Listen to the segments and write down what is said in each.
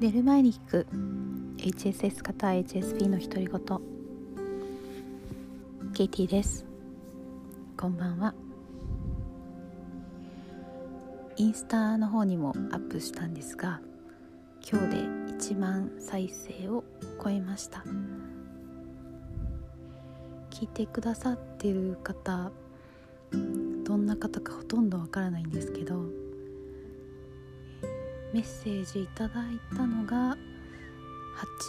寝る前に聞く。HSS 型 HSP の独り言。ケイティです。こんばんは。インスタの方にもアップしたんですが今日で1万再生を超えました。聞いてくださってる方どんな方かほとんどわからないんですけどメッセージいただいたのが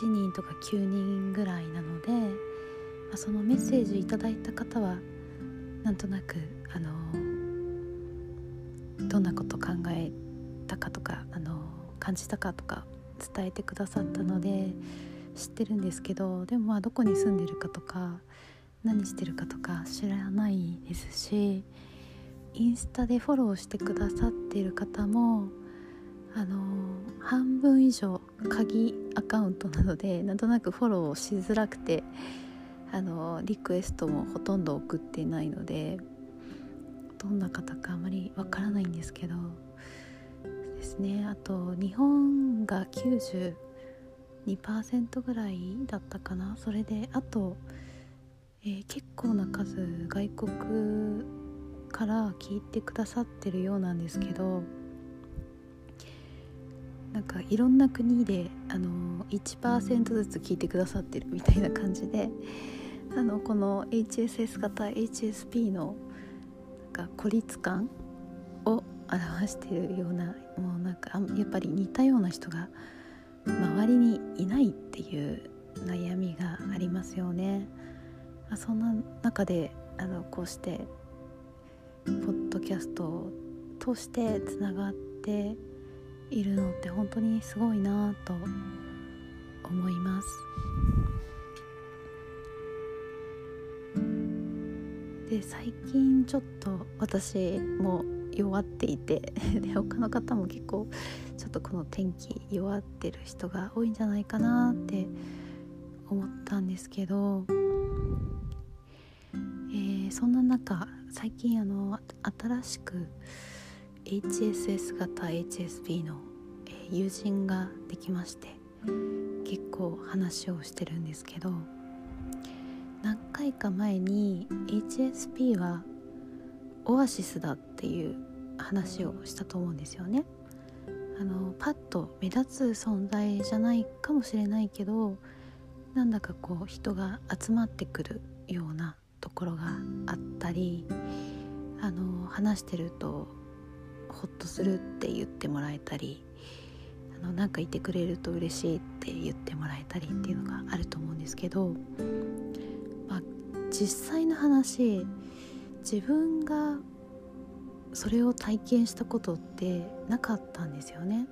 8人とか9人ぐらいなので、ま、そのメッセージいただいた方はなんとなくあのどんなこと考えたかとかあの感じたかとか伝えてくださったので知ってるんですけどでもまあどこに住んでるかとか何してるかとか知らないですしインスタでフォローしてくださっている方もあの半分以上鍵アカウントなので なんとなくフォローしづらくてあのリクエストもほとんど送ってないのでどんな方かあまりわからないんですけどですね。あと日本が92%ぐらいだったかな。それであと、えー、結構な数外国から聞いてくださってるようなんですけどなんかいろんな国であの1%ずつ聞いてくださってるみたいな感じであのこの HSS 型 HSP のなんか孤立感を表しているようなもうなんかやっぱり似たような人が周りにいないっていう悩みがありますよね。そんな中であのこうしてポッドキャストを通してつながっているのって本当にすごいなと思います。で最近ちょっと私も弱っていて で他の方も結構ちょっとこの天気弱ってる人が多いんじゃないかなって思ったんですけど、えー、そんな中最近あの新しく HSS 型 HSP の友人ができまして結構話をしてるんですけど何回か前に HSP はオアシスだっていう話をしたと思うんですよね。あのパッと目立つ存在じゃないかもしれないけどなんだかこう人が集まってくるようなところがあったりあの話してるとホッとするって言ってもらえたりあのなんかいてくれると嬉しいって言ってもらえたりっていうのがあると思うんですけど、まあ、実際の話自分がそれを体験したことってなかったんですよね。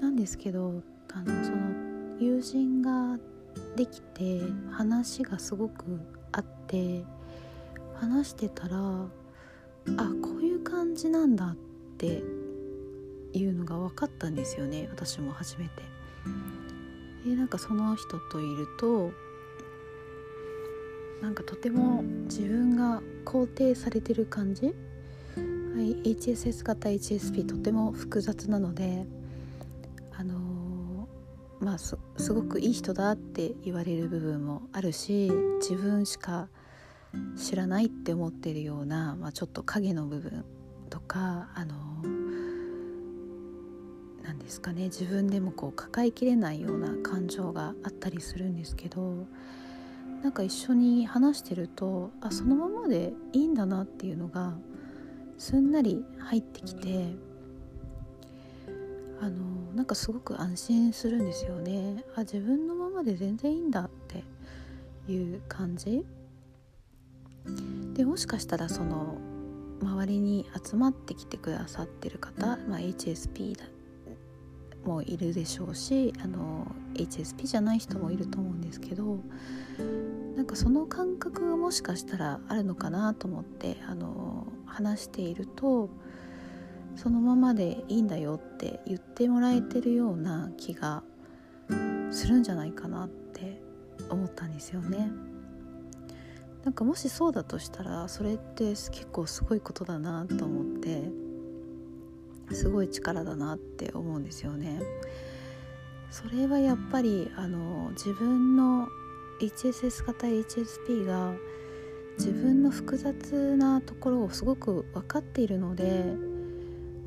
なんですけどあのその友人ができて話がすごくあって話してたらあこういう感じなんだっていうのが分かったんですよね私も初めて。でなんかその人といるとなんかとても自分が肯定されてる感じ、はい、HSS 型 HSP とても複雑なのであのー、まあすごくいい人だって言われる部分もあるし自分しか知らないって思ってるような、まあ、ちょっと影の部分とかあの何ですかね自分でもこう抱えきれないような感情があったりするんですけどなんか一緒に話してるとあそのままでいいんだなっていうのがすんなり入ってきてあのなんかすごく安心するんですよね。あ自分のままで全然いいんだっていう感じ。でもしかしたらその周りに集まってきてくださってる方、まあ、HSP もいるでしょうしあの HSP じゃない人もいると思うんですけどなんかその感覚がもしかしたらあるのかなと思ってあの話しているとそのままでいいんだよって言ってもらえてるような気がするんじゃないかなって思ったんですよね。なんかもしそうだとしたらそれって結構すごいことだなと思ってすごい力だなって思うんですよね。それはやっぱりあの自分の HSS 型 HSP が自分の複雑なところをすごく分かっているので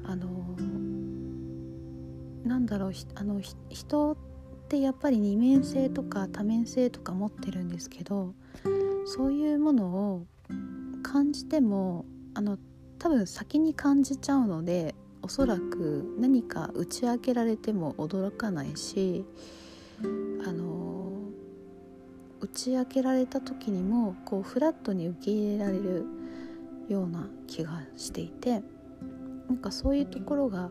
あのなんだろうあの人ってやっぱり二面性とか多面性とか持ってるんですけどそういうものを感じてもあの多分先に感じちゃうのでおそらく何か打ち明けられても驚かないしあの打ち明けられた時にもこうフラットに受け入れられるような気がしていてなんかそういうところがあの、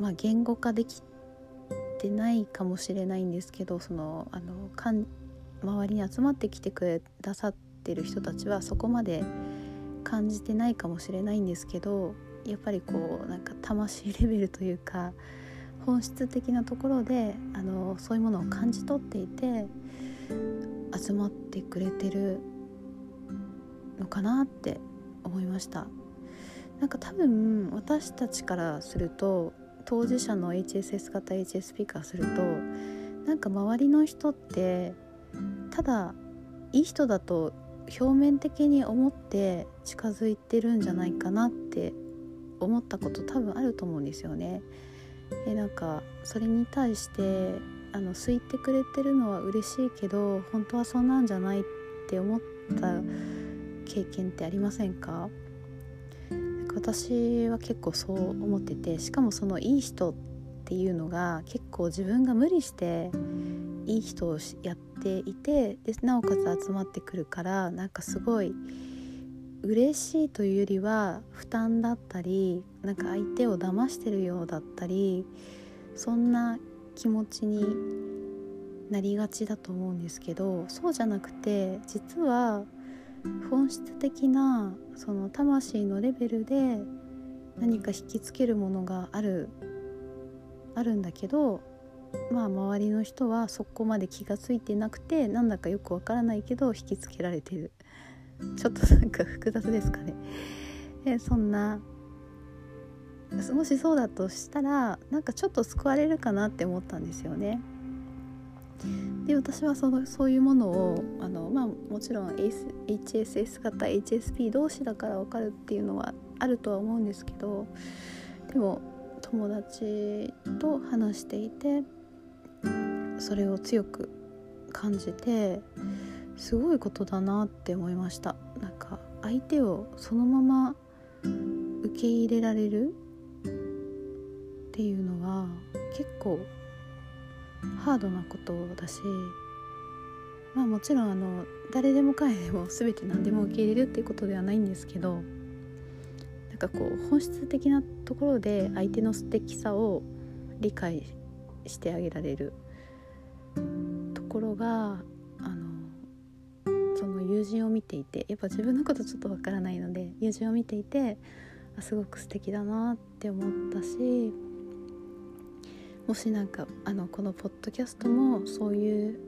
まあ、言語化できてないかもしれないんですけどそのあのかん周りに集まってきてくださってる人たちはそこまで感じてないかもしれないんですけどやっぱりこうなんか魂レベルというか本質的なところであのそういうものを感じ取っていて集まってくれてるのかなって思いました。なんか多分私たちからすると当事者の HSS 型 HSP からするとなんか周りの人ってただいい人だと表面的に思って近づいてるんじゃないかなって思ったこと多分あると思うんですよね。でなんかそれに対してあの好いてくれてるのは嬉しいけど本当はそんなんじゃないって思った経験ってありませんか？私は結構そう思っててしかもそのいい人っていうのが結構自分が無理していい人をやってていてでなおかつ集まってくるからなんかすごい嬉しいというよりは負担だったりなんか相手を騙してるようだったりそんな気持ちになりがちだと思うんですけどそうじゃなくて実は本質的なその魂のレベルで何か引きつけるものがあるあるんだけどまあ周りの人はそこまで気が付いてなくてなんだかよくわからないけど引きつけられてる ちょっとなんか複雑ですかね。えそんなもしそうだとしたらなんかちょっと救われるかなって思ったんですよね。で私はそのそういうものをあの、まあ、もちろん HSS 型 HSP 同士だから分かるっていうのはあるとは思うんですけどでも友達と話していてそれを強く感じてすごいことだなって思いました。なんか相手をそのまま受け入れられるっていうのは結構ハードなことだしまあもちろんあの誰でも彼でも全て何でも受け入れるっていうことではないんですけどなんかこう本質的なところで相手の素敵さを理解してあげられる。ところが友人を見ていてやっぱ自分のことちょっとわからないので友人を見ていてあすごく素敵だなって思ったしもしなんかあのこのポッドキャストもそういう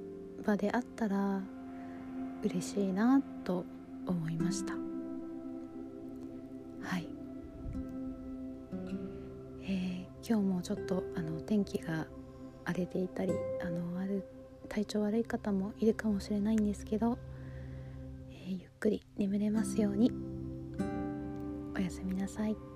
場であったら嬉しいなと思いました。はい、えー、今日もちょっとあの天気が荒れていたりあの体調悪い方もいるかもしれないんですけどえゆっくり眠れますようにおやすみなさい。